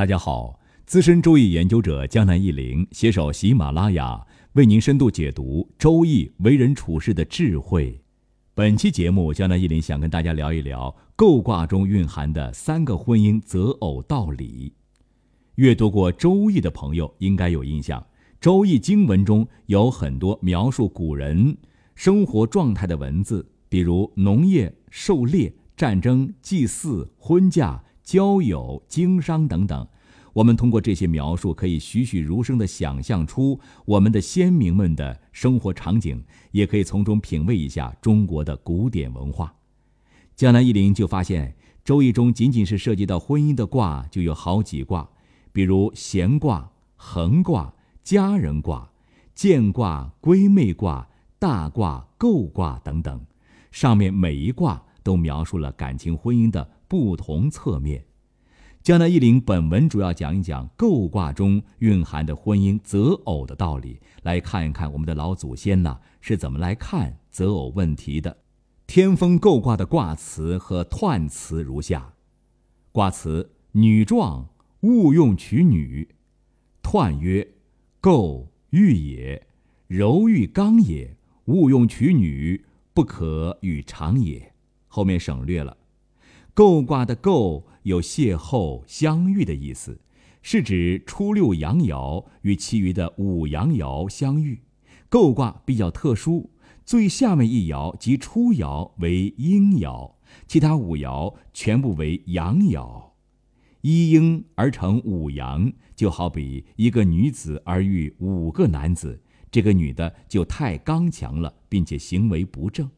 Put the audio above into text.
大家好，资深周易研究者江南一林携手喜马拉雅，为您深度解读周易为人处事的智慧。本期节目，江南一林想跟大家聊一聊构卦中蕴含的三个婚姻择偶道理。阅读过周易的朋友应该有印象，周易经文中有很多描述古人生活状态的文字，比如农业、狩猎、战争、祭祀、婚嫁。交友、经商等等，我们通过这些描述，可以栩栩如生地想象出我们的先民们的生活场景，也可以从中品味一下中国的古典文化。江南一林就发现，《周易》中仅仅是涉及到婚姻的卦就有好几卦，比如闲卦、横卦、家人卦、见卦、闺妹卦、大卦、构卦等等，上面每一卦都描述了感情婚姻的。不同侧面，江南一林本文主要讲一讲构卦中蕴含的婚姻择偶的道理，来看一看我们的老祖先呢是怎么来看择偶问题的。天风构卦的卦辞和彖辞如下：卦辞女壮，勿用娶女；彖曰：构欲也，柔欲刚也，勿用娶女，不可与长也。后面省略了。构卦的构有邂逅、相遇的意思，是指初六阳爻与其余的五阳爻相遇。构卦比较特殊，最下面一爻即初爻为阴爻，其他五爻全部为阳爻。一阴而成五阳，就好比一个女子而遇五个男子，这个女的就太刚强了，并且行为不正。